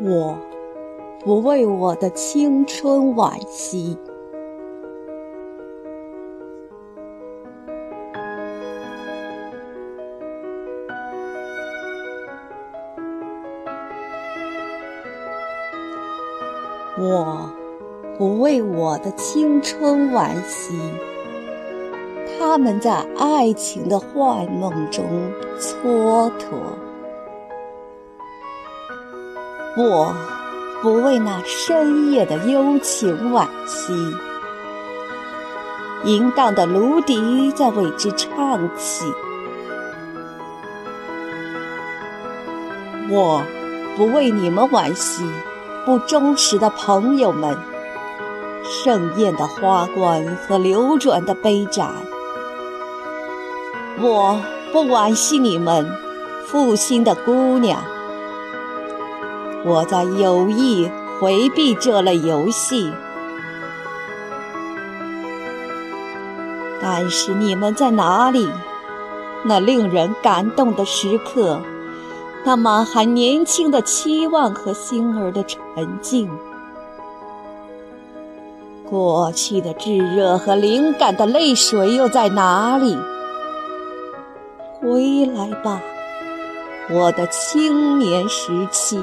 我不为我的青春惋惜。我不为我的青春惋惜，他们在爱情的幻梦中蹉跎。我不为那深夜的幽情惋惜，淫荡的芦笛在为之唱起。我不为你们惋惜。不忠实的朋友们，盛宴的花冠和流转的杯盏，我不惋惜你们负心的姑娘。我在有意回避这类游戏，但是你们在哪里？那令人感动的时刻。那满含年轻的期望和心儿的沉静，过去的炙热和灵感的泪水又在哪里？回来吧，我的青年时期。